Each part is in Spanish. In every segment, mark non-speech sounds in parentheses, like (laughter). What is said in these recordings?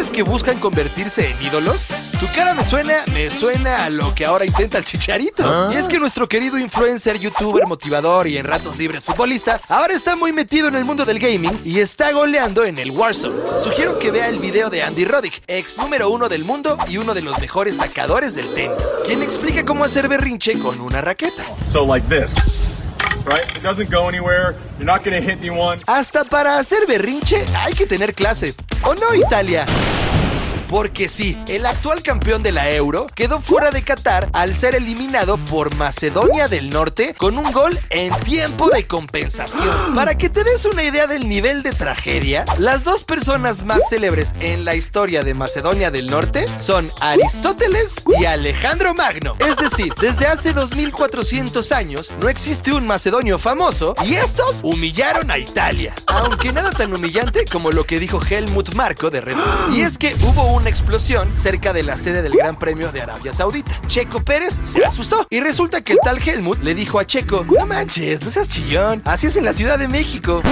¿Celebridades que buscan convertirse en ídolos? Tu cara me suena, me suena a lo que ahora intenta el chicharito. Y es que nuestro querido influencer, youtuber, motivador y en ratos libres futbolista, ahora está muy metido en el mundo del gaming y está goleando en el Warzone. Sugiero que vea el video de Andy Roddick, ex número uno del mundo y uno de los mejores sacadores del tenis, quien explica cómo hacer berrinche con una raqueta. So like this. Hasta para hacer berrinche hay que tener clase. ¿O no, Italia? Porque sí, el actual campeón de la Euro quedó fuera de Qatar al ser eliminado por Macedonia del Norte con un gol en tiempo de compensación. Para que te des una idea del nivel de tragedia, las dos personas más célebres en la historia de Macedonia del Norte son Aristóteles y Alejandro Magno. Es decir, desde hace 2400 años no existe un macedonio famoso y estos humillaron a Italia. Aunque nada tan humillante como lo que dijo Helmut Marko de Red Bull. Y es que hubo un una explosión cerca de la sede del Gran Premio de Arabia Saudita. Checo Pérez se asustó y resulta que el tal Helmut le dijo a Checo, no manches, no seas chillón, así es en la Ciudad de México.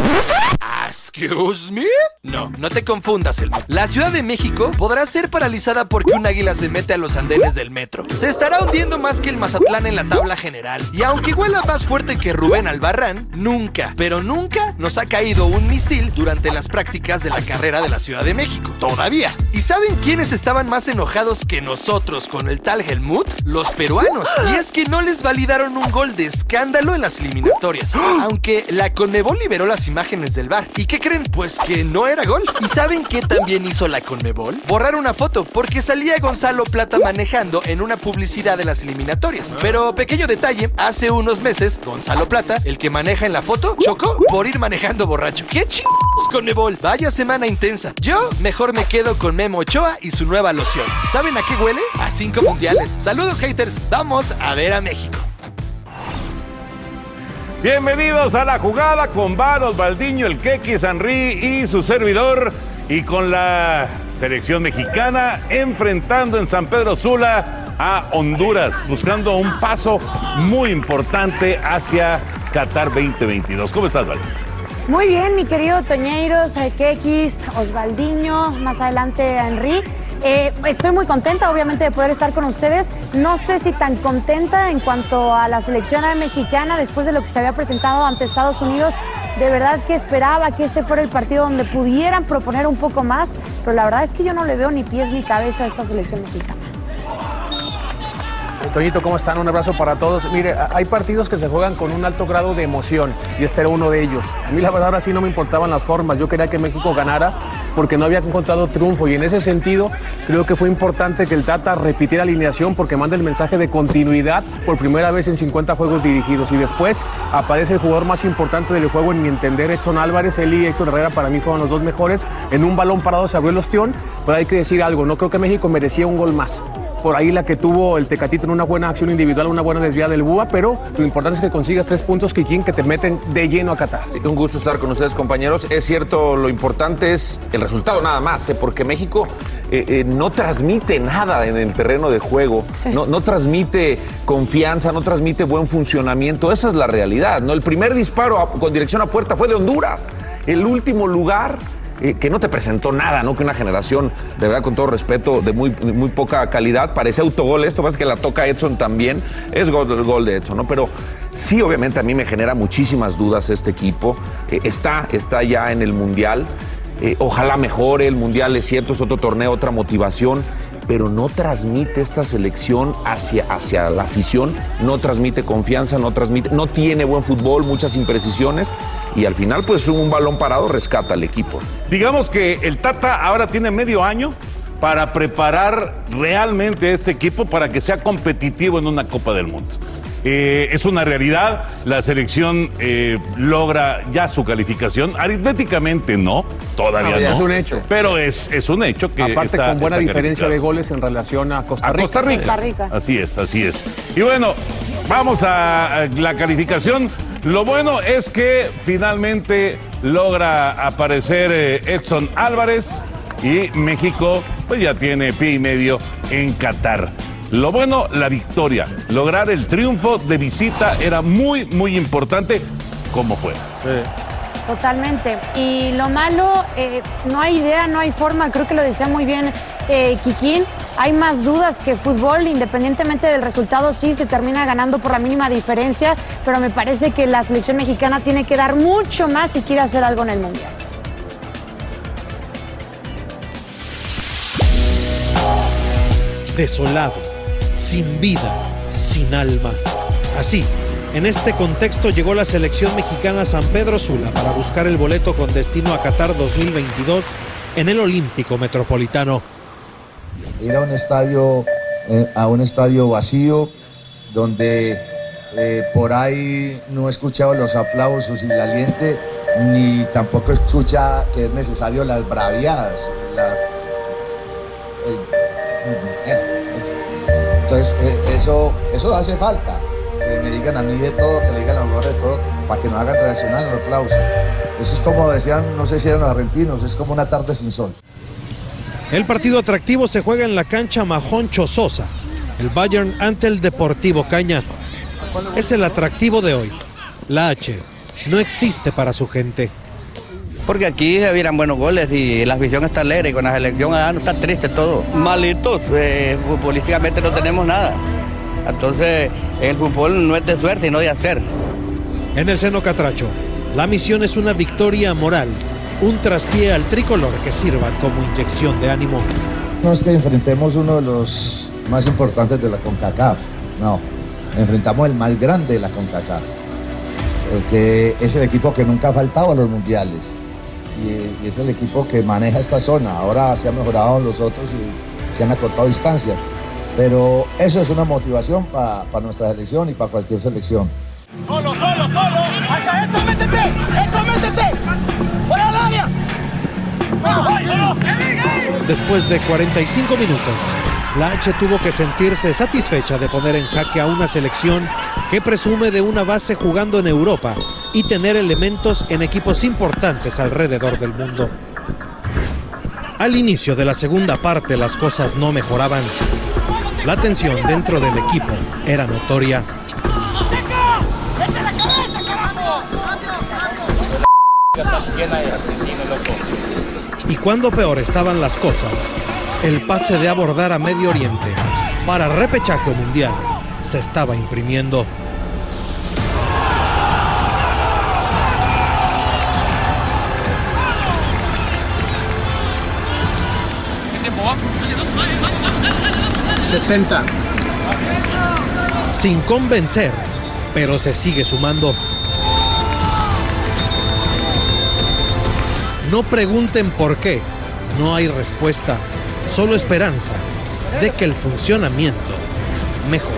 ¿Excuse me? No, no te confundas, Helmut. La Ciudad de México podrá ser paralizada porque un águila se mete a los andenes del metro. Se estará hundiendo más que el Mazatlán en la tabla general. Y aunque huela más fuerte que Rubén Albarrán, nunca, pero nunca nos ha caído un misil durante las prácticas de la carrera de la Ciudad de México. Todavía. ¿Y saben quiénes estaban más enojados que nosotros con el tal Helmut? Los peruanos. Y es que no les validaron un gol de escándalo en las eliminatorias. (gasps) Aunque la Conmebol liberó las imágenes del bar. ¿Y qué creen? Pues que no era gol. ¿Y saben qué también hizo la Conmebol? Borrar una foto porque salía Gonzalo Plata manejando en una publicidad de las eliminatorias. Pero pequeño detalle, hace unos meses Gonzalo Plata, el que maneja en la foto, chocó por ir manejando borracho. ¿Qué chingados Conmebol? Vaya semana intensa. Yo mejor me quedo con Memo Ochoa y su nueva loción. ¿Saben a qué huele? A cinco mundiales. Saludos haters. Vamos a ver a México. Bienvenidos a la jugada con Varos, Baldiño, el Keki, Sanri y su servidor. Y con la selección mexicana enfrentando en San Pedro Sula a Honduras, buscando un paso muy importante hacia Qatar 2022. ¿Cómo estás, Val? Muy bien, mi querido Toñeiros, Kekis, Osvaldiño, más adelante Henry. Eh, estoy muy contenta, obviamente, de poder estar con ustedes. No sé si tan contenta en cuanto a la selección mexicana después de lo que se había presentado ante Estados Unidos. De verdad que esperaba que este fuera el partido donde pudieran proponer un poco más, pero la verdad es que yo no le veo ni pies ni cabeza a esta selección mexicana. Toñito, ¿cómo están? Un abrazo para todos. Mire, hay partidos que se juegan con un alto grado de emoción y este era uno de ellos. A mí la verdad ahora sí no me importaban las formas. Yo quería que México ganara porque no había encontrado triunfo y en ese sentido creo que fue importante que el Tata repitiera alineación porque manda el mensaje de continuidad por primera vez en 50 juegos dirigidos y después aparece el jugador más importante del juego en mi entender, Edson Álvarez, él y Héctor Herrera para mí fueron los dos mejores. En un balón parado se abrió el ostión, pero hay que decir algo, no creo que México merecía un gol más. Por ahí la que tuvo el Tecatito en una buena acción individual, una buena desviada del Búa, pero lo importante es que consigas tres puntos, Kikín, que te meten de lleno a Qatar. Un gusto estar con ustedes, compañeros. Es cierto, lo importante es el resultado nada más, ¿eh? porque México eh, eh, no transmite nada en el terreno de juego, no, no transmite confianza, no transmite buen funcionamiento. Esa es la realidad. ¿no? El primer disparo a- con dirección a puerta fue de Honduras. El último lugar eh, que no te presentó nada, ¿no? Que una generación, de verdad, con todo respeto, de muy, muy poca calidad, parece autogol. Esto pasa que la toca Edson también. Es gol, el gol de Edson, ¿no? Pero sí, obviamente, a mí me genera muchísimas dudas este equipo. Eh, está, está ya en el Mundial. Eh, ojalá mejore. El Mundial es cierto, es otro torneo, otra motivación. Pero no transmite esta selección hacia, hacia la afición, no transmite confianza, no transmite, no tiene buen fútbol, muchas imprecisiones y al final pues un balón parado rescata al equipo. Digamos que el Tata ahora tiene medio año para preparar realmente este equipo para que sea competitivo en una Copa del Mundo. Eh, es una realidad, la selección eh, logra ya su calificación, aritméticamente no, todavía No, no. es un hecho. Pero es, es un hecho que Aparte, está- con buena diferencia de goles en relación a Costa A Rica. Costa Rica. Costa Rica. Así es, así es. Y bueno, vamos a la calificación. Lo bueno es que finalmente logra aparecer eh, Edson Álvarez y México pues ya tiene pie y medio en Qatar. Lo bueno, la victoria. Lograr el triunfo de visita era muy, muy importante. ¿Cómo fue? Totalmente. Y lo malo, eh, no hay idea, no hay forma, creo que lo decía muy bien eh. Hay más dudas que fútbol, independientemente del resultado, sí se termina ganando por la mínima diferencia, pero me parece que la selección mexicana tiene que dar mucho más si quiere hacer algo en el Mundial. desolado, sin vida, sin alma. Así, en este contexto llegó la selección mexicana San Pedro Sula para buscar el boleto con destino a Qatar 2022 en el Olímpico Metropolitano. ir a un estadio eh, a un estadio vacío donde eh, por ahí no he escuchado los aplausos y el aliente ni tampoco escucha que es necesario las braviadas la- entonces eh, eso eso hace falta que me digan a mí de todo que le digan a lo mejor de todo para que nos hagan reaccionar al aplauso eso es como decían no sé si eran los argentinos es como una tarde sin sol El partido atractivo se juega en la cancha Majoncho Sosa, el Bayern ante el Deportivo Caña. Es el atractivo de hoy. La H no existe para su gente. Porque aquí se vieran buenos goles y la afición está alegre y con la selección ah, no está triste todo. Malitos, eh, futbolísticamente no tenemos nada. Entonces el fútbol no es de suerte, sino de hacer. En el seno catracho, la misión es una victoria moral, un traspié al tricolor que sirva como inyección de ánimo. No es que enfrentemos uno de los más importantes de la CONCACAF, no, enfrentamos el más grande de la CONCACAF, el que es el equipo que nunca ha faltado a los mundiales y, y es el equipo que maneja esta zona. Ahora se han mejorado los otros y se han acortado distancias, pero eso es una motivación para nuestra selección y para cualquier selección. Solo, solo, solo. Acá, esto, métete. Esto, métete. Fuera del área. Después de 45 minutos, la H tuvo que sentirse satisfecha de poner en jaque a una selección que presume de una base jugando en Europa y tener elementos en equipos importantes alrededor del mundo. Al inicio de la segunda parte las cosas no mejoraban. La tensión dentro del equipo era notoria. Y cuando peor estaban las cosas, el pase de abordar a Medio Oriente para repechaje mundial se estaba imprimiendo. ¡70! Sin convencer, pero se sigue sumando. No pregunten por qué, no hay respuesta, solo esperanza de que el funcionamiento mejore.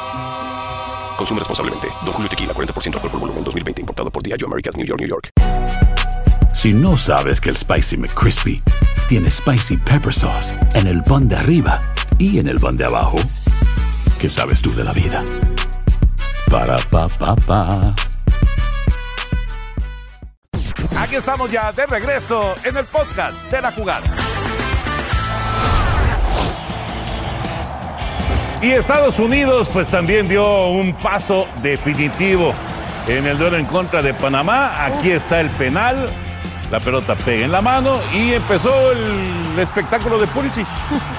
Consume responsablemente. Don Julio Tequila, 40% alcohol por volumen, 2020. Importado por Diageo Americas, New York, New York. Si no sabes que el Spicy McCrispy tiene Spicy Pepper Sauce en el pan de arriba y en el pan de abajo, ¿qué sabes tú de la vida? Para, pa, pa, pa. Aquí estamos ya de regreso en el podcast de la jugada. Y Estados Unidos pues también dio un paso definitivo en el duelo en contra de Panamá. Aquí está el penal. La pelota pega en la mano y empezó el espectáculo de Pulisic.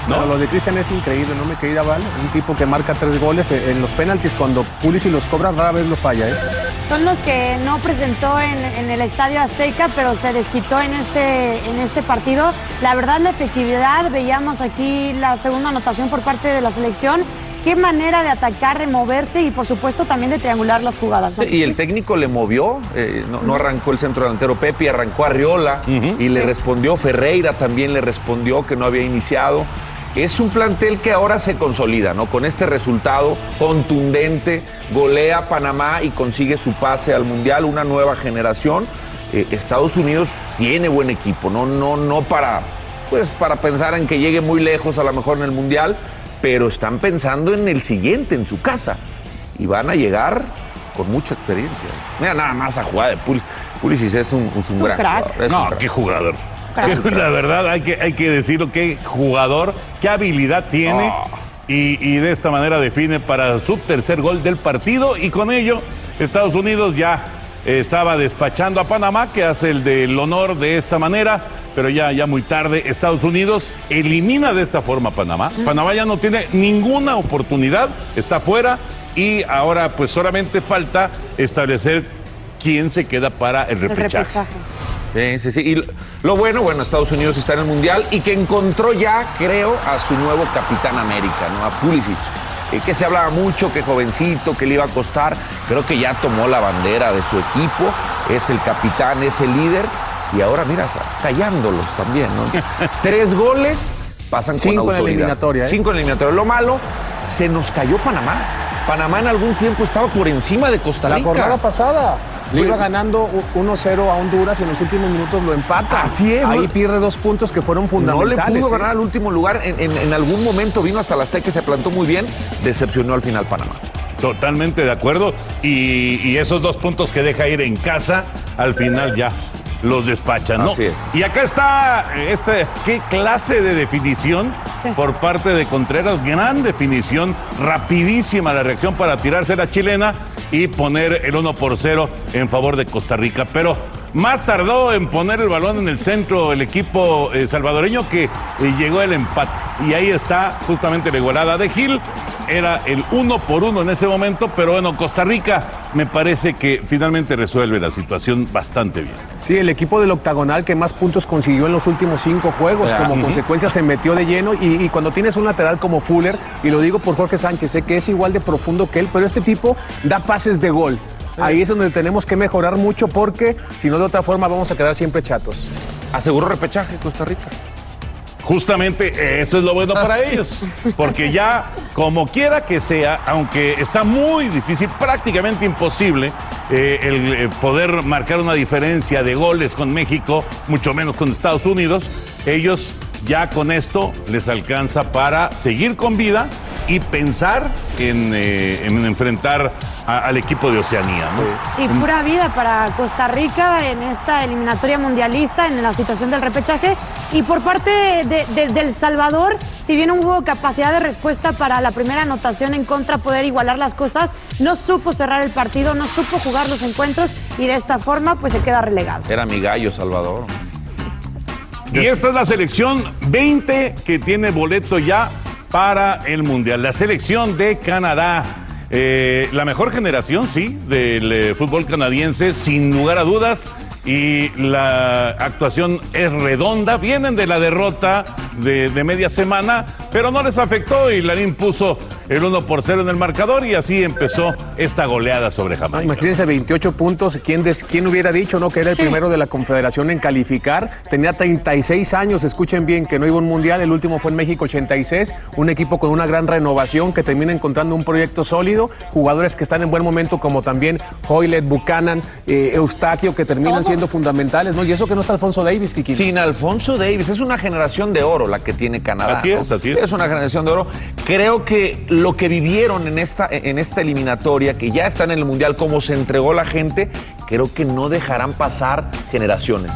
No, lo de Cristian es increíble, ¿no, mi querida Val? Un tipo que marca tres goles en los penaltis. Cuando Pulisic los cobra, rara vez lo falla, ¿eh? Son los que no presentó en, en el Estadio Azteca, pero se desquitó en este, en este partido. La verdad, la efectividad, veíamos aquí la segunda anotación por parte de la selección. Qué manera de atacar, removerse y por supuesto también de triangular las jugadas. ¿no? Y el técnico le movió, eh, no, no arrancó el centro delantero Pepe, arrancó Arriola y le respondió, Ferreira también le respondió que no había iniciado. Es un plantel que ahora se consolida, ¿no? Con este resultado contundente, golea a Panamá y consigue su pase al Mundial, una nueva generación. Eh, Estados Unidos tiene buen equipo, ¿no? No, no para, pues, para pensar en que llegue muy lejos a lo mejor en el Mundial, pero están pensando en el siguiente, en su casa. Y van a llegar con mucha experiencia. Mira nada más a jugar de Pulisic. Pulisic es un, es un Un gran crack. jugador. es un No, crack. qué jugador. Crack. La verdad, hay que, hay que decirlo, qué jugador, qué habilidad tiene. Ah. Y, y de esta manera define para su tercer gol del partido. Y con ello, Estados Unidos ya estaba despachando a Panamá, que hace el del honor de esta manera. Pero ya, ya muy tarde, Estados Unidos elimina de esta forma a Panamá. Panamá ya no tiene ninguna oportunidad, está fuera. Y ahora, pues solamente falta establecer quién se queda para el El repechaje. repechaje. Sí, sí, sí. Y lo- lo bueno, bueno, Estados Unidos está en el Mundial y que encontró ya, creo, a su nuevo capitán América, ¿no? A Pulisic. Eh, que se hablaba mucho, que jovencito, que le iba a costar. Creo que ya tomó la bandera de su equipo, es el capitán, es el líder. Y ahora, mira, está callándolos también, ¿no? (laughs) Tres goles, pasan Cinco en con la autoridad. eliminatoria, ¿eh? Cinco en la eliminatoria. Lo malo, se nos cayó Panamá. Panamá en algún tiempo estaba por encima de Costa La Rica. jornada pasada le iba ganando u- 1-0 a Honduras y en los últimos minutos lo empata. Así es, Ahí no- pierde dos puntos que fueron No fundamentales. le pudo ¿eh? ganar al último lugar. En, en- en algún momento vino hasta la Azteca y se plantó muy bien. Decepcionó al final Panamá. Totalmente de acuerdo. Y, y esos dos puntos que deja ir en casa, al final ya los despachan, ¿no? Así es. Y acá está eh, este, qué clase de definición Sí. por parte de Contreras. Gran definición, rapidísima la reacción para tirarse la chilena y poner el 1 por 0 en favor de Costa Rica. Pero más tardó en poner el balón en el centro el equipo eh, salvadoreño que eh, llegó el empate. Y ahí está justamente la igualada de Gil. Era el uno por uno en ese momento, pero bueno, Costa Rica me parece que finalmente resuelve la situación bastante bien. Sí, el equipo del octagonal que más puntos consiguió en los últimos cinco juegos. Como consecuencia se metió de lleno. Y, y cuando tienes un lateral como Fuller, y lo digo por Jorge Sánchez, sé que es igual de profundo que él, pero este tipo da pases de gol. Ahí es donde tenemos que mejorar mucho porque si no de otra forma vamos a quedar siempre chatos. Aseguró repechaje Costa Rica. Justamente eso es lo bueno para ellos, porque ya como quiera que sea, aunque está muy difícil, prácticamente imposible eh, el eh, poder marcar una diferencia de goles con México, mucho menos con Estados Unidos, ellos ya con esto les alcanza para seguir con vida y pensar en, eh, en enfrentar a- al equipo de Oceanía. ¿no? Y pura vida para Costa Rica en esta eliminatoria mundialista, en la situación del repechaje. Y por parte de, de- del Salvador, si bien hubo capacidad de respuesta para la primera anotación en contra, poder igualar las cosas, no supo cerrar el partido, no supo jugar los encuentros y de esta forma pues se queda relegado. Era mi gallo, Salvador. Y esta es la selección 20 que tiene boleto ya para el Mundial. La selección de Canadá. Eh, la mejor generación, sí, del eh, fútbol canadiense, sin lugar a dudas. Y la actuación es redonda. Vienen de la derrota de, de media semana, pero no les afectó y Larín puso el 1 por 0 en el marcador y así empezó esta goleada sobre Jamaica. Imagínense 28 puntos. ¿Quién, des- quién hubiera dicho no que era el Sí. primero de la Confederación en calificar? Tenía 36 años. Escuchen bien que no iba a un mundial. El último fue en México 86. Un equipo con una gran renovación que termina encontrando un proyecto sólido. Jugadores que están en buen momento, como también Hoylet, Buchanan, eh, Eustaquio, que terminan siendo fundamentales. ¿no? Y eso que no está Alfonso Davis, Kiki. Sin Alfonso Davis, es una generación de oro la que tiene Canadá. Así es, ¿no? así es. Es una generación de oro. Creo que lo que vivieron en esta, en esta eliminatoria, que ya están en el Mundial, cómo se entregó la gente, creo que no dejarán pasar generaciones.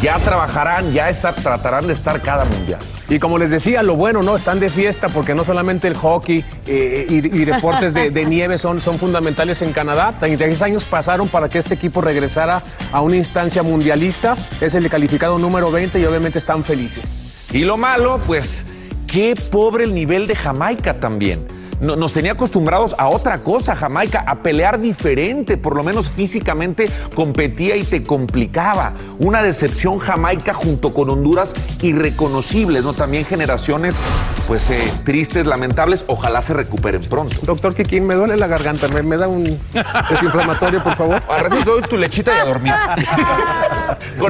Ya trabajarán, ya estar, tratarán de estar cada Mundial. Y como les decía, lo bueno, ¿no? Están de fiesta porque no solamente el hockey eh, y, y deportes de, de nieve son, son fundamentales en Canadá. 36 años pasaron para que este equipo regresara a una instancia mundialista. Es el calificado número 20 y obviamente están felices. Y lo malo, pues, qué pobre el nivel de Jamaica también. No- Nos tenía acostumbrados a otra cosa, Jamaica, a pelear diferente, por lo menos físicamente competía y te complicaba. Una decepción Jamaica junto con Honduras irreconocibles, ¿no? También generaciones, pues, eh, tristes, lamentables, ojalá se recuperen pronto. Doctor Kikín, me duele la garganta. ¿Me, me da un desinflamatorio, por favor? Te doy tu lechita y a dormir. (laughs)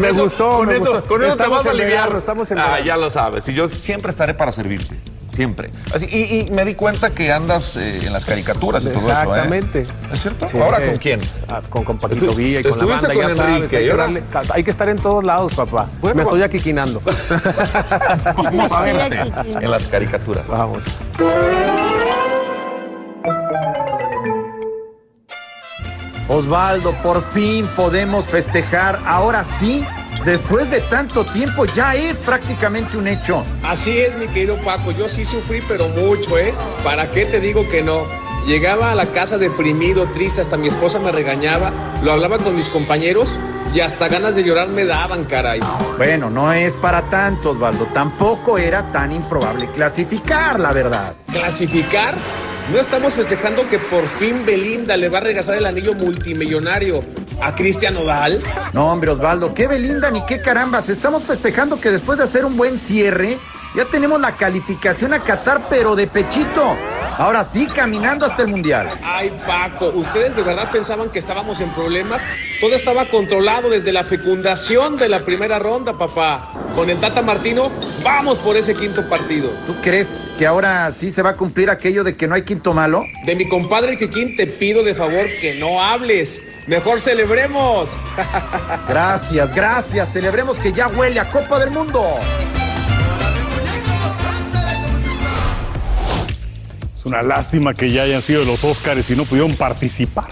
Me gustó, con me eso, gustó. con eso te Estamos vas a en aliviar. verano, estamos en Ah, ya lo sabes. Y yo siempre estaré para servirte. Siempre. Así, y, y me di cuenta que andas eh, en las caricaturas y todo eso. ¿eh? Exactamente. ¿Es cierto? Sí. ¿Ahora con quién? Ah, con, con Paquito Villa y con la estuviste banda, con ya sabes. Enrique, Hay ¿y que, darle- hay que estar en todos lados, papá. Bueno, (laughs) me estoy aquiquinando. Vamos a verte en las caricaturas. Vamos. Osvaldo, por fin podemos festejar. Ahora sí, después de tanto tiempo, ya es prácticamente un hecho. Así es, mi querido Paco. Yo sí sufrí, pero mucho, ¿eh? ¿Para qué te digo que no? Llegaba a la casa deprimido, triste, hasta mi esposa me regañaba, lo hablaba con mis compañeros y hasta ganas de llorar me daban, caray. Bueno, no es para tanto, Osvaldo. Tampoco era tan improbable clasificar, la verdad. ¿Clasificar? No estamos festejando que por fin Belinda le va a regresar el anillo multimillonario a Cristian Odal. No, hombre, Osvaldo, qué Belinda ni qué carambas. Estamos festejando que después de hacer un buen cierre, ya tenemos la calificación a Qatar, pero de pechito. Ahora sí, caminando hasta el Mundial. Ay, Paco, ¿ustedes de verdad pensaban que estábamos en problemas? Todo estaba controlado desde la fecundación de la primera ronda, papá. Con el Tata Martino, vamos por ese quinto partido. ¿Tú crees que ahora sí se va a cumplir aquello de que no hay quinto malo? De mi compadre Kikín te pido de favor que no hables. Mejor celebremos. (laughs) Gracias, gracias. Celebremos que ya huele a Copa del Mundo. Una lástima que ya hayan sido los Óscares y no pudieron participar.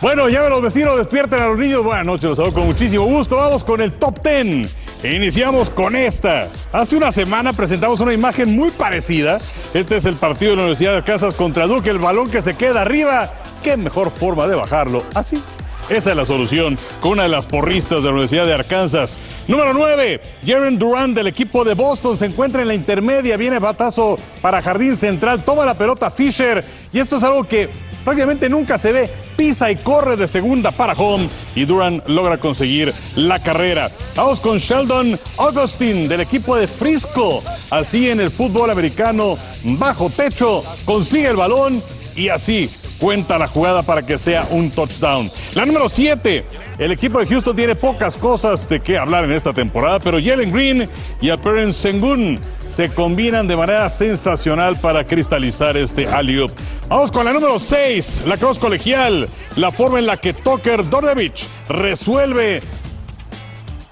Bueno, ya los vecinos despierten a los niños. Buenas noches, los saludo con muchísimo gusto. Vamos con el top 10. E Iniciamos con esta. Hace una semana presentamos una imagen muy parecida. Este es el partido de la Universidad de Arkansas contra Duke. El balón que se queda arriba. Qué mejor forma de bajarlo. Así. Esa es la solución con una de las porristas de la Universidad de Arkansas. Número 9, Jaren Durant del equipo de Boston se encuentra en la intermedia, viene batazo para Jardín Central, toma la pelota Fisher y esto es algo que prácticamente nunca se ve. Pisa y corre de segunda para home y Durant logra conseguir la carrera. Vamos con Sheldon Augustin del equipo de Frisco. Así en el fútbol americano, bajo techo, consigue el balón y así cuenta la jugada para que sea un touchdown. La número 7, el equipo de Houston tiene pocas cosas de qué hablar en esta temporada, pero Jalen Green y Alperen Sengun se combinan de manera sensacional para cristalizar este alley-oop. Vamos con la número 6, la cross colegial, la forma en la que Tucker Dordevich resuelve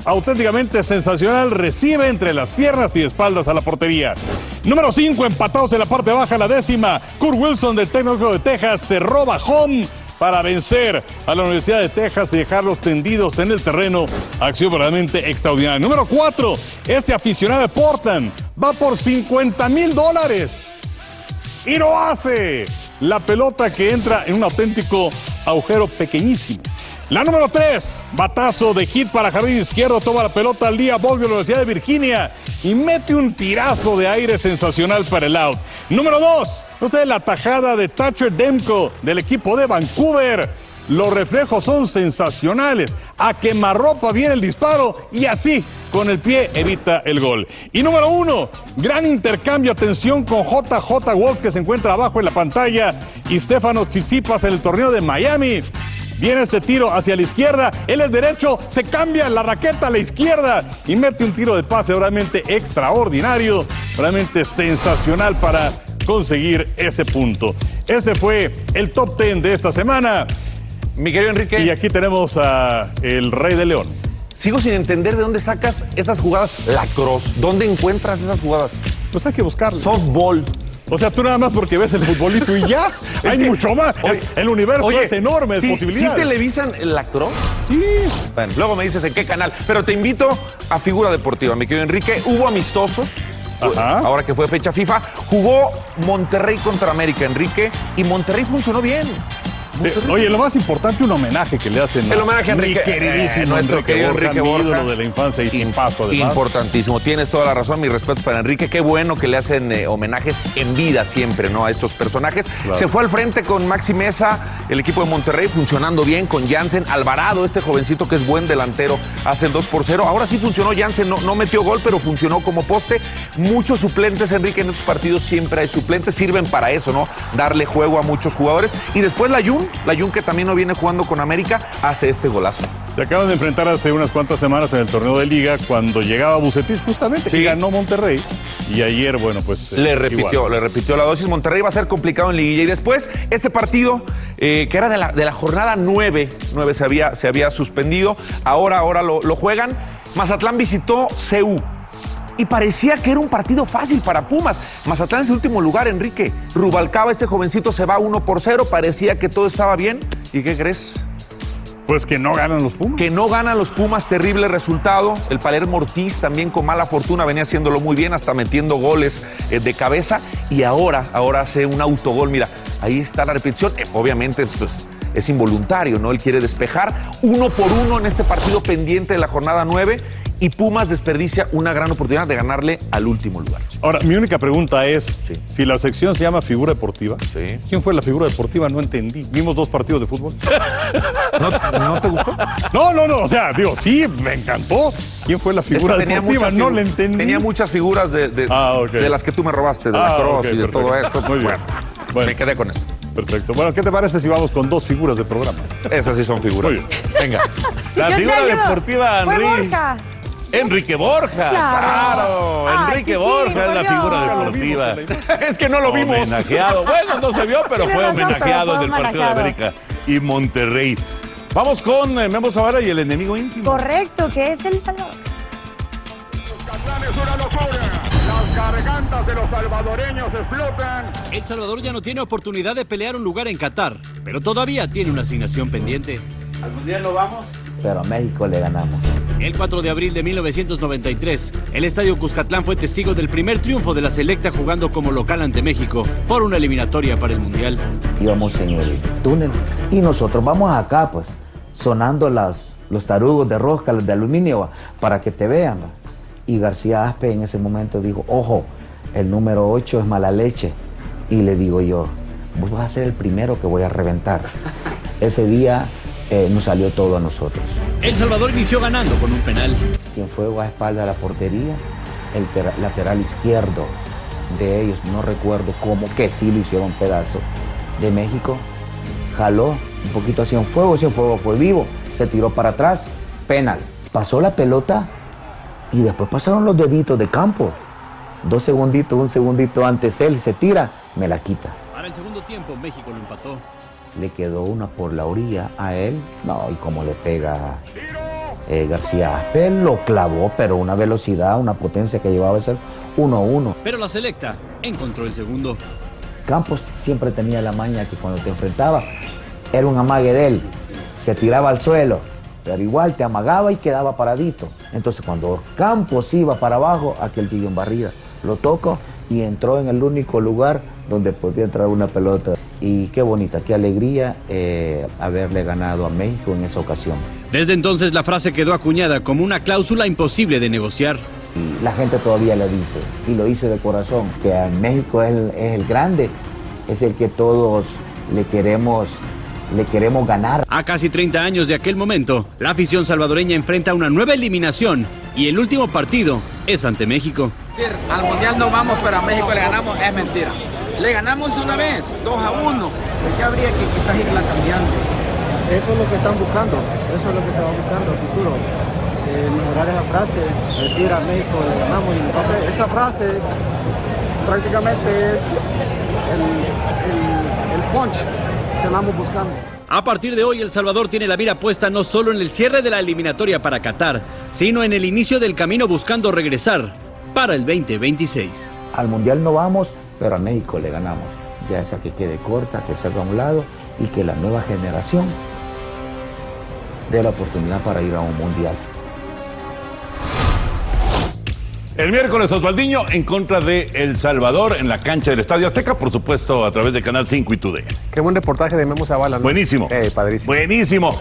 auténticamente sensacional, recibe entre las piernas y espaldas a la portería. Número 5, empatados en la parte baja, la décima. Kurt Wilson del técnico de Texas se roba home para vencer a la Universidad de Texas y dejarlos tendidos en el terreno. Acción verdaderamente extraordinaria. Número 4, este aficionado de Portland va por 50 mil dólares y lo hace. La pelota que entra en un auténtico agujero pequeñísimo. La número 3, batazo de hit para jardín izquierdo, toma la pelota al día Ball de la Universidad de Virginia y mete un tirazo de aire sensacional para el out. Número 2, usted la tajada de Thatcher Demko del equipo de Vancouver. Los reflejos son sensacionales. A quemarropa viene el disparo y así con el pie evita el gol. Y número uno, gran intercambio, atención con JJ Wolf que se encuentra abajo en la pantalla y Stefano Tsitsipas en el torneo de Miami. Viene este tiro hacia la izquierda, él es derecho, se cambia la raqueta a la izquierda y mete un tiro de pase realmente extraordinario, realmente sensacional para conseguir ese punto. Ese fue el top 10 de esta semana. Mi querido Enrique. Y aquí tenemos a el Rey de León. Sigo sin entender de dónde sacas esas jugadas. La cross. ¿Dónde encuentras esas jugadas? Pues hay que buscarlo. Softball. O sea, tú nada más porque ves el futbolito y ya. (laughs) hay que- mucho más. Oye, Es- el universo oye, es enorme de ¿sí- posibilidades. ¿Sí televisan la cross? Sí. Bueno, luego me dices en qué canal. Pero te invito a figura deportiva, mi querido Enrique. Hubo amistosos. Ajá. Ahora que fue fecha FIFA, jugó Monterrey contra América, Enrique, y Monterrey funcionó bien. Eh, oye, lo más importante, un homenaje que le hacen El homenaje a Enrique, mi queridísimo eh, nuestro Enrique querido Borja, Enrique Borja. ídolo de la infancia y además. Importantísimo, tienes toda la razón, mis respetos para Enrique, qué bueno que le hacen eh, homenajes en vida siempre, ¿no? A estos personajes. Claro. Se fue al frente con Maxi Mesa, el equipo de Monterrey funcionando bien, con Jansen Alvarado, este jovencito que es buen delantero, hace el 2 por 0. Ahora sí funcionó Jansen, no, no metió gol, pero funcionó como poste. Muchos suplentes, Enrique, en estos partidos siempre hay suplentes, sirven para eso, ¿no? Darle juego a muchos jugadores. Y después la Jun, la Jun que también no viene jugando con América, hace este golazo. Se acaban de enfrentar hace unas cuantas semanas en el torneo de liga cuando llegaba Bucetis justamente y ganó Monterrey. Y ayer, bueno, pues. eh, Le repitió, igual. le repitió la dosis. Monterrey va a ser complicado en liguilla. Y después, ese partido, eh, que era de la, de la jornada 9, 9 se había, se había suspendido. Ahora, ahora lo, lo juegan. Mazatlán visitó CU. Y parecía que era un partido fácil para Pumas. Mazatlán es el último lugar, Enrique. Rubalcaba, este jovencito, se va 1 por 0. Parecía que todo estaba bien. ¿Y qué crees? Pues que no ganan los Pumas. Que no ganan los Pumas, terrible resultado. El Palermo Ortiz también con mala fortuna venía haciéndolo muy bien, hasta metiendo goles eh, de cabeza. Y ahora, ahora hace un autogol. Mira, ahí está la repetición. Eh, obviamente, pues es involuntario, ¿no? Él quiere despejar uno por uno en este partido pendiente de la jornada 9 y Pumas desperdicia una gran oportunidad de ganarle al último lugar. Ahora, mi única pregunta es: si la sección se llama figura deportiva, Sí. ¿quién fue la figura deportiva? No entendí. Vimos dos partidos de fútbol. (laughs) ¿No, no te gustó? No, no, no. O sea, digo, sí, me encantó. ¿Quién fue la figura tenía deportiva? No le entendí. Tenía muchas figuras de, de- Ah, de las que tú me robaste, de la Ah, cross ok, y de perfecto. todo esto. Muy bien. Bueno, Bueno. me quedé con eso. Perfecto. Bueno, ¿qué te parece si vamos con dos figuras de programa? Esas sí son figuras. Muy bien. Venga. La (laughs) Yo figura deportiva, Henry. Borja. Enrique Borja. Claro. Ay, Enrique Borja es la figura deportiva. (laughs) es que no lo vimos. Homenajeado. Bueno, no se vio, pero fue homenajeado fue en el partido de. América y Monterrey. Vamos con eh, Memo Zavara y el enemigo íntimo. Correcto, que es El Salvador. es una locura. Las gargantas de los salvadoreños explotan. El Salvador ya no tiene oportunidad de pelear un lugar en Qatar, pero todavía tiene una asignación pendiente. ¿Algún día lo vamos? Pero a México le ganamos. El 4 de abril de 1993, el Estadio Cuscatlán fue testigo del primer triunfo de la selecta jugando como local ante México por una eliminatoria para el Mundial. Íbamos en el túnel y nosotros vamos acá, pues, sonando las, los tarugos de rosca, los de aluminio, para que te vean. Y García Aspe en ese momento dijo, ojo, el número 8 es mala leche. Y le digo yo, vos vas a ser el primero que voy a reventar. (laughs) Ese día eh, nos salió todo a nosotros. El Salvador inició ganando con un penal. Cienfuegos a espalda de la portería, el tera- lateral izquierdo de ellos, no recuerdo cómo, que sí lo hicieron pedazo, de México, jaló un poquito a Cienfuegos, Cienfuegos fue vivo, se tiró para atrás, penal. Pasó la pelota y después pasaron los deditos de campo. Dos segunditos, un segundito antes él se tira, me la quita. Para el segundo tiempo, México lo empató. Le quedó una por la orilla a él, no, y como le pega eh, García Aspe lo clavó, pero una velocidad, una potencia que llevaba a ser 1-1. Pero la selecta encontró el segundo. Campos siempre tenía la maña que cuando te enfrentaba era un amague de él, se tiraba al suelo, pero igual te amagaba y quedaba paradito. Entonces cuando Campos iba para abajo, aquel tigre en barrida, lo tocó y entró en el único lugar donde podía entrar una pelota. Y qué bonita, qué alegría eh, haberle ganado a México en esa ocasión. Desde entonces la frase quedó acuñada como una cláusula imposible de negociar. Y la gente todavía le dice, y lo dice de corazón, que a México es el, es el grande, es el que todos le queremos, le queremos ganar. A casi 30 años de aquel momento, la afición salvadoreña enfrenta una nueva eliminación y el último partido es ante México. decir, al mundial no vamos, pero a México le ganamos, es mentira. Le ganamos una vez, 2 a 1. ¿Por qué habría que quizás irla cambiando? Eso es lo que están buscando, eso es lo que se va buscando a futuro. Eh, mejorar esa frase, decir a México le ganamos y entonces esa frase prácticamente es el, el, el punch que andamos buscando. A partir de hoy, El Salvador tiene la mira puesta no solo en el cierre de la eliminatoria para Qatar, sino en el inicio del camino buscando regresar para el 2026. Al Mundial no vamos, pero a México le ganamos. Ya esa que quede corta, que salga a un lado y que la nueva generación dé la oportunidad para ir a un Mundial. El miércoles Osvaldiño en contra de El Salvador en la cancha del Estadio Azteca, por supuesto a través de Canal 5 y TUDE. Qué buen reportaje de Memo Zavala. ¿no? Buenísimo. Eh, padrísimo. Buenísimo.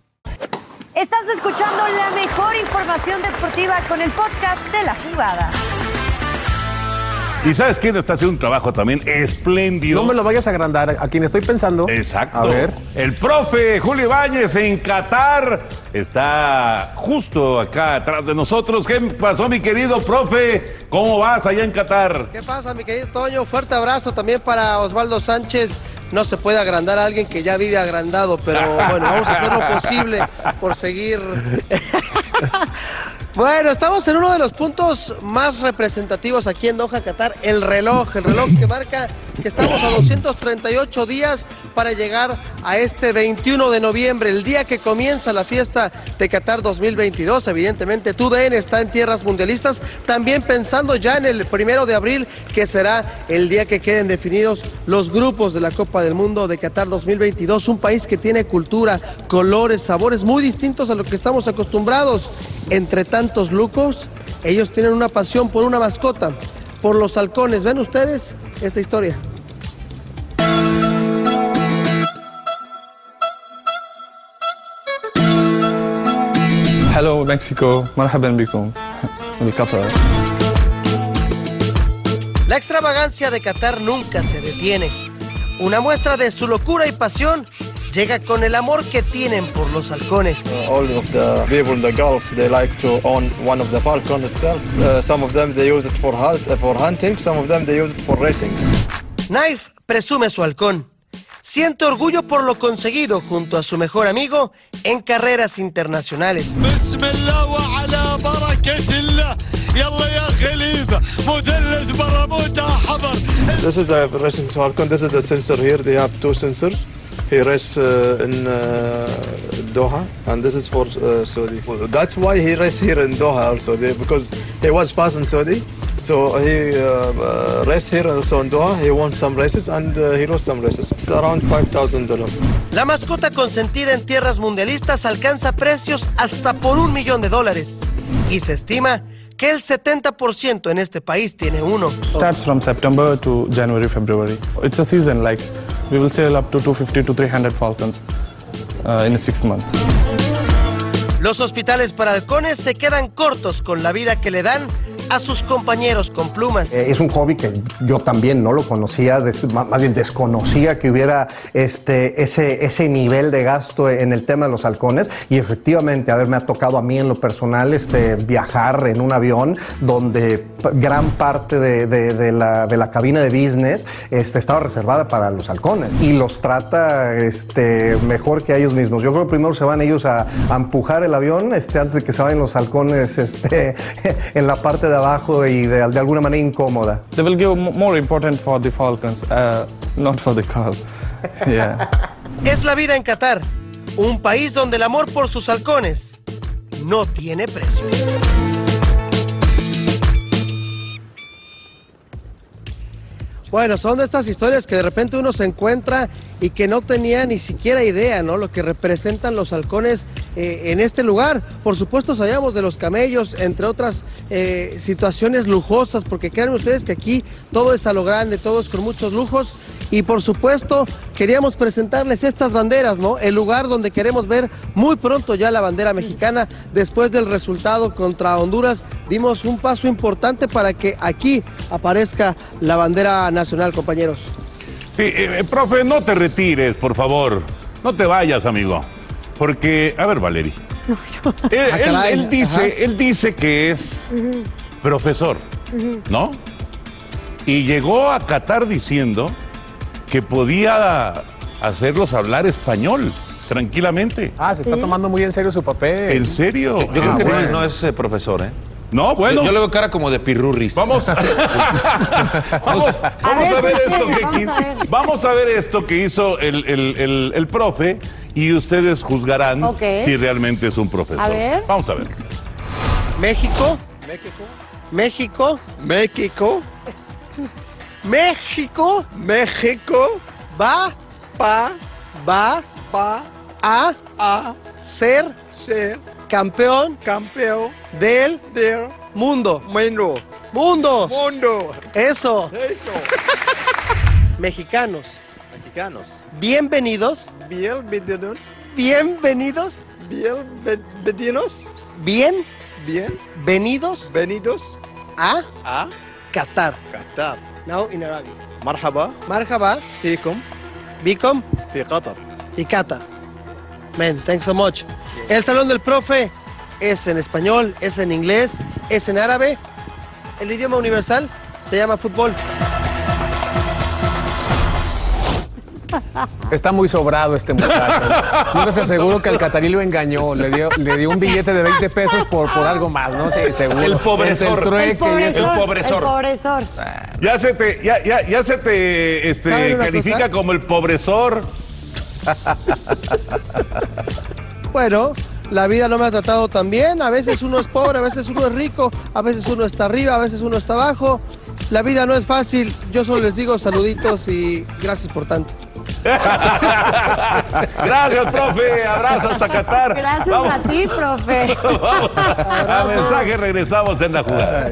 Estás escuchando la mejor información deportiva con el podcast de la jugada. ¿Y sabes quién está haciendo un trabajo también espléndido? No me lo vayas a agrandar. A quien estoy pensando. Exacto. A ver. El profe Julio Ibáñez en Qatar está justo acá atrás de nosotros. ¿Qué pasó, mi querido profe? ¿Cómo vas allá en Qatar? ¿Qué pasa, mi querido Toño? Fuerte abrazo también para Osvaldo Sánchez. No se puede agrandar a alguien que ya vive agrandado, pero bueno, vamos a hacer lo (laughs) posible por seguir. (laughs) Bueno, estamos en uno de los puntos más representativos aquí en Doha, Qatar, el reloj, el reloj que marca que estamos a 238 días para llegar a este 21 de noviembre, el día que comienza la fiesta de Qatar 2022. Evidentemente, TUDN está en tierras mundialistas, también pensando ya en el primero de abril, que será el día que queden definidos los grupos de la Copa del Mundo de Qatar 2022, un país que tiene cultura, colores, sabores muy distintos a lo que estamos acostumbrados. Entre tantos lucos, ellos tienen una pasión por una mascota, por los halcones. ¿Ven ustedes esta historia? Hello Mexico, مرحبا بكم بقطر. La extravagancia de Qatar nunca se detiene. Una muestra de su locura y pasión llega con el amor que tienen por los halcones. All of the people in the Gulf, they like to own one of the falcon itself. Uh, some of them they use it for, hunt, uh, for hunting, some of them they use it for racing. Knife presume su halcón. siente orgullo por lo conseguido junto a su mejor amigo en carreras internacionales. This is a Russian Falcon. This is the sensor here. They have two sensors. He rests uh, in uh, Doha, and this is for uh, Saudi. That's why he rests here in Doha also, because he was passing Saudi. So he uh, uh, rests here also in Doha. He won some races and uh, he lost some races. It's around $5,000. La mascota consentida en tierras mundialistas alcanza precios hasta por un millón de dólares y se estima que el 70% en este país tiene uno. starts from September to January, February. It's a season, like we will sell up to 250 to 300 falcons uh, in six month. Los hospitales para halcones se quedan cortos con la vida que le dan a sus compañeros con plumas. Eh, Es un hobby que yo también no lo conocía, más bien desconocía que hubiera este, ese, ese nivel de gasto en el tema de los halcones y efectivamente, a ver, me ha tocado a mí en lo personal este, viajar en un avión donde gran parte de, la, de la cabina de business este, estaba reservada para los halcones y los trata este, mejor que a ellos mismos. Yo creo que primero se van ellos a, a empujar el avión este, antes de que se vayan los halcones este, (laughs) en la parte de abajo y de, de alguna manera incómoda. They will give more important for the falcons, uh, not for the cow. (laughs) yeah. Es la vida en Qatar, un país donde el amor por sus halcones no tiene precio. Bueno, son de estas historias que de repente uno se encuentra y que no tenía ni siquiera idea, ¿no? Lo que representan los halcones eh, en este lugar. Por supuesto, sabíamos de los camellos, entre otras eh, situaciones lujosas, porque créanme ustedes que aquí todo es a lo grande, todo es con muchos lujos. Y por supuesto, queríamos presentarles estas banderas, ¿no? El lugar donde queremos ver muy pronto ya la bandera mexicana. Después del resultado contra Honduras, dimos un paso importante para que aquí aparezca la bandera nacional, compañeros. Sí, eh, eh, profe, no te retires, por favor. No te vayas, amigo. Porque, a ver, Valeri. Él, Ah, él- caray, él dice, ajá. él dice que es profesor, ¿no? Y llegó a Qatar diciendo que podía hacerlos hablar español tranquilamente. Ah, se está tomando muy en serio su papel. ¿En serio? Yo, yo creo Ah, que no- bueno. no es eh, profesor, ¿eh? No, bueno. Yo, yo le veo cara como de pirurris. Vamos, (laughs) (laughs) vamos, vamos a ver esto que vamos quiso- a ver. vamos a ver esto que hizo el, el- el- el profe y ustedes juzgarán si realmente es un profesor. A ver. Vamos a ver. México. México. México. México. México. Va. Pa. Va. Pa. A. A. Ser. Ser. Campeón. Campeón. Del. Del. Mundo. Mundo. Mundo. Mundo. Eso. Eso. Mexicanos. Mexicanos. Bienvenidos. Bienvenidos. Bienvenidos. Bienvenidos. Bien. Bien. Venidos. Venidos. A. A. Qatar. Qatar. Now in Arabic. مرحبا مرحبا فيكم بكم في قطر في Qatar. Man, thanks so much. El salón del profe es en español, es en inglés, es en árabe. El idioma universal se llama fútbol. Está muy sobrado este muchacho. (laughs) Yo les aseguro que el catarí lo engañó. Le dio, le dio un billete de 20 pesos por, por algo más, ¿no? Sí, seguro. El pobresor. El trueque. El pobresor. Ya se te, ya, ya, ya se te este, ¿Saben una califica cosa? como el pobresor. (laughs) Bueno, la vida no me ha tratado tan bien. A veces uno es pobre, a veces uno es rico, a veces uno está arriba, a veces uno está abajo. La vida no es fácil. Yo solo les digo saluditos y gracias por tanto. (laughs) Gracias, profe. Abrazo hasta Qatar. Gracias Vamos. a ti, profe. (laughs) Vamos (laughs) a mensaje, regresamos en la jugada.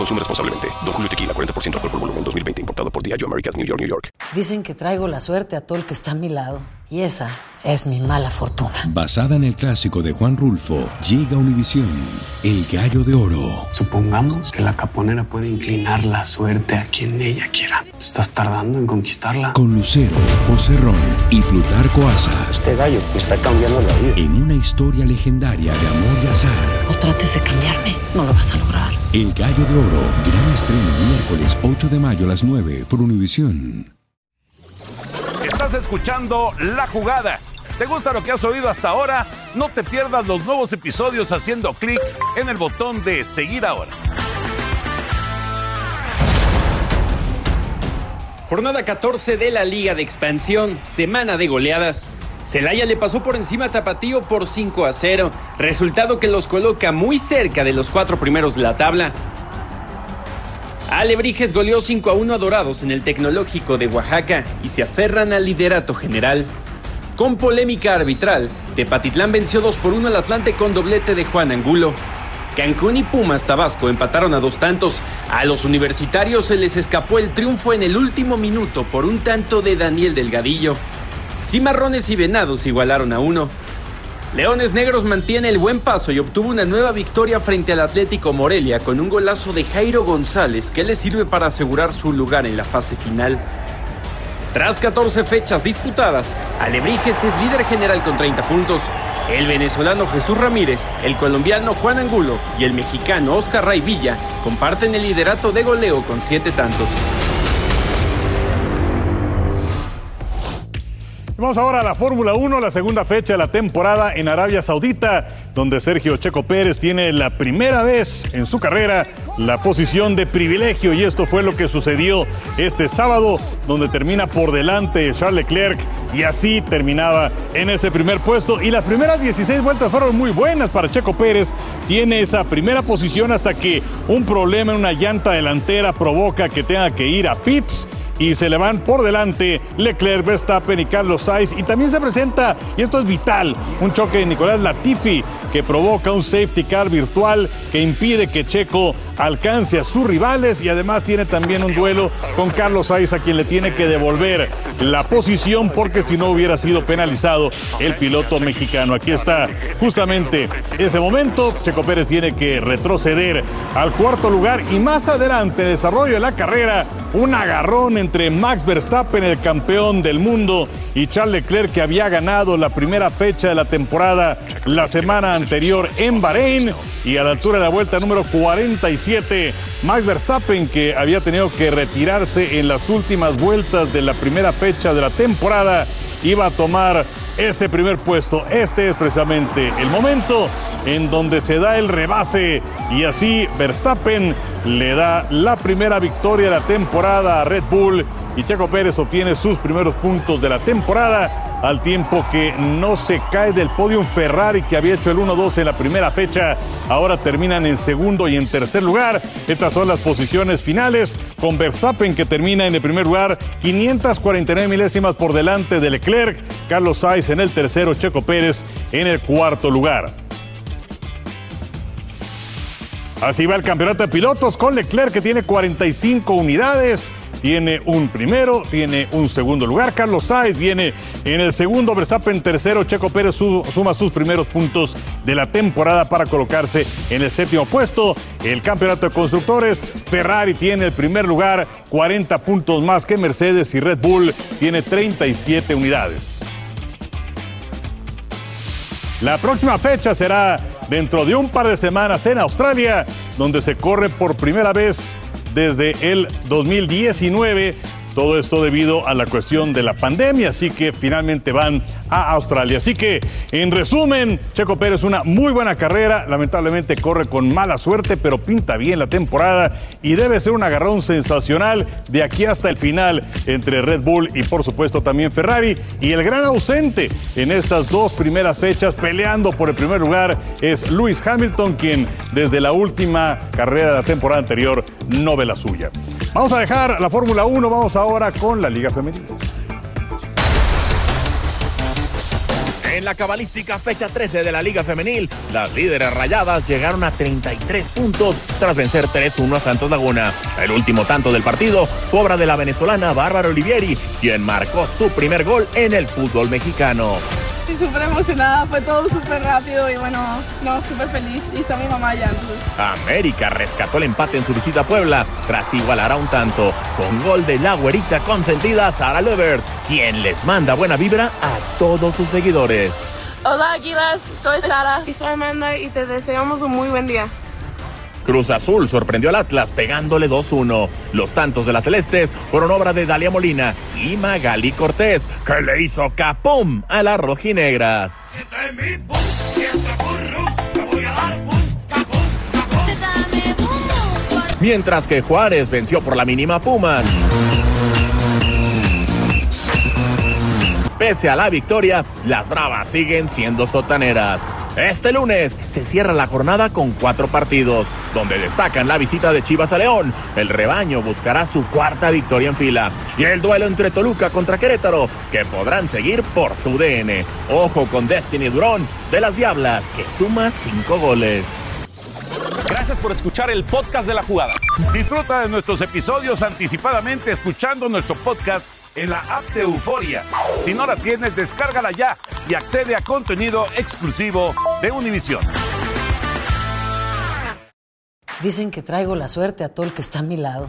Consume responsablemente. Don Julio Tequila, 40% alcohol por volumen, 2020. Importado por Diageo Americas, New York, New York. Dicen que traigo la suerte a todo el que está a mi lado. Y esa es mi mala fortuna. Basada en el clásico de Juan Rulfo, llega Univisión, El Gallo de Oro. Supongamos que la caponera puede inclinar la suerte a quien ella quiera. ¿Estás tardando en conquistarla? Con Lucero, José Ron y Plutarco Asa. Este gallo me está cambiando la vida. En una historia legendaria de amor y azar. No trates de cambiarme, no lo vas a lograr. El Gallo de Oro, gran estreno miércoles 8 de mayo a las 9 por Univisión. Estás escuchando La Jugada. ¿Te gusta lo que has oído hasta ahora? No te pierdas los nuevos episodios haciendo clic en el botón de seguir ahora. Jornada 14 de la Liga de Expansión, semana de goleadas. Celaya le pasó por encima a Tapatío por 5 a 0, resultado que los coloca muy cerca de los cuatro primeros de la tabla. Alebrijes goleó 5 a 1 a Dorados en el Tecnológico de Oaxaca y se aferran al liderato general. Con polémica arbitral, Tepatitlán venció 2 por 1 al Atlante con doblete de Juan Angulo. Cancún y Pumas Tabasco empataron a dos tantos. A los universitarios se les escapó el triunfo en el último minuto por un tanto de Daniel Delgadillo. Cimarrones y Venados igualaron a uno. Leones Negros mantiene el buen paso y obtuvo una nueva victoria frente al Atlético Morelia con un golazo de Jairo González que le sirve para asegurar su lugar en la fase final. Tras 14 fechas disputadas, Alebrijes es líder general con 30 puntos. El venezolano Jesús Ramírez, el colombiano Juan Angulo y el mexicano Oscar Ray Villa comparten el liderato de goleo con 7 tantos. Vamos ahora a la Fórmula 1, la segunda fecha de la temporada en Arabia Saudita, donde Sergio Checo Pérez tiene la primera vez en su carrera la posición de privilegio. Y esto fue lo que sucedió este sábado, donde termina por delante Charles Leclerc y así terminaba en ese primer puesto. Y las primeras 16 vueltas fueron muy buenas para Checo Pérez, tiene esa primera posición hasta que un problema en una llanta delantera provoca que tenga que ir a pits y se le van por delante Leclerc, Verstappen y Carlos Sainz. Y también se presenta, y esto es vital, un choque de Nicolás Latifi que provoca un safety car virtual que impide que Checo alcance a sus rivales y además tiene también un duelo con Carlos Sainz a quien le tiene que devolver la posición porque si no hubiera sido penalizado el piloto mexicano. Aquí está justamente ese momento. Checo Pérez tiene que retroceder al cuarto lugar y más adelante, desarrollo de la carrera, un agarrón entre Max Verstappen, el campeón del mundo, y Charles Leclerc, que había ganado la primera fecha de la temporada la semana anterior en Bahrein. Y a la altura de la vuelta número 47, Max Verstappen, que había tenido que retirarse en las últimas vueltas de la primera fecha de la temporada, iba a tomar ese primer puesto. Este es precisamente el momento en donde se da el rebase y así Verstappen le da la primera victoria de la temporada a Red Bull y Checo Pérez obtiene sus primeros puntos de la temporada al tiempo que no se cae del podium Ferrari que había hecho el 1-2 en la primera fecha. Ahora terminan en segundo y en tercer lugar. Estas son las posiciones finales con Verstappen que termina en el primer lugar, 549 milésimas por delante de Leclerc, Carlos Sainz en el tercero, Checo Pérez en el cuarto lugar. Así va el campeonato de pilotos con Leclerc que tiene 45 unidades. Tiene un primero, tiene un segundo lugar. Carlos Sainz viene en el segundo, Verstappen tercero. Checo Pérez su- suma sus primeros puntos de la temporada para colocarse en el séptimo puesto. El campeonato de constructores, Ferrari tiene el primer lugar, 40 puntos más que Mercedes y Red Bull tiene 37 unidades. La próxima fecha será dentro de un par de semanas en Australia, donde se corre por primera vez desde el 2019 Todo esto debido a la cuestión de la pandemia, así que finalmente van a Australia. Así que, en resumen, Checo Pérez una muy buena carrera, lamentablemente corre con mala suerte, pero pinta bien la temporada y debe ser un agarrón sensacional de aquí hasta el final entre Red Bull y por supuesto también Ferrari. Y el gran ausente en estas dos primeras fechas peleando por el primer lugar es Lewis Hamilton, quien desde la última carrera de la temporada anterior no ve la suya. Vamos a dejar la Fórmula 1, vamos ahora con la Liga Femenina. En la cabalística fecha 13 de la Liga Femenil, las líderes rayadas llegaron a 33 puntos tras vencer 3-1 a Santos Laguna. El último tanto del partido fue obra de la venezolana Bárbara Olivieri, quien marcó su primer gol en el fútbol mexicano. Estoy súper emocionada, fue todo súper rápido y bueno, no, súper feliz. Y está mi mamá allá. América rescató el empate en su visita a Puebla tras igualar a un tanto con gol de la güerita consentida Sara Levert, quien les manda buena vibra a todos sus seguidores. Hola Aguilas, soy Sara y soy Amanda y te deseamos un muy buen día. Cruz Azul sorprendió al Atlas pegándole 2-1. Los tantos de las Celestes fueron obra de Dalia Molina y Magali Cortés, que le hizo capum a las rojinegras. Mientras que Juárez venció por la mínima Pumas. Pese a la victoria, las Bravas siguen siendo sotaneras. Este lunes se cierra la jornada con cuatro partidos, donde destacan la visita de Chivas a León. El rebaño buscará su cuarta victoria en fila. Y el duelo entre Toluca contra Querétaro, que podrán seguir por tu DN. Ojo con Destiny Durón de las Diablas, que suma cinco goles. Gracias por escuchar el podcast de la jugada. Disfruta de nuestros episodios anticipadamente escuchando nuestro podcast en la app de Euforia. Si no la tienes, descárgala ya y accede a contenido exclusivo de Univision. Dicen que traigo la suerte a todo el que está a mi lado.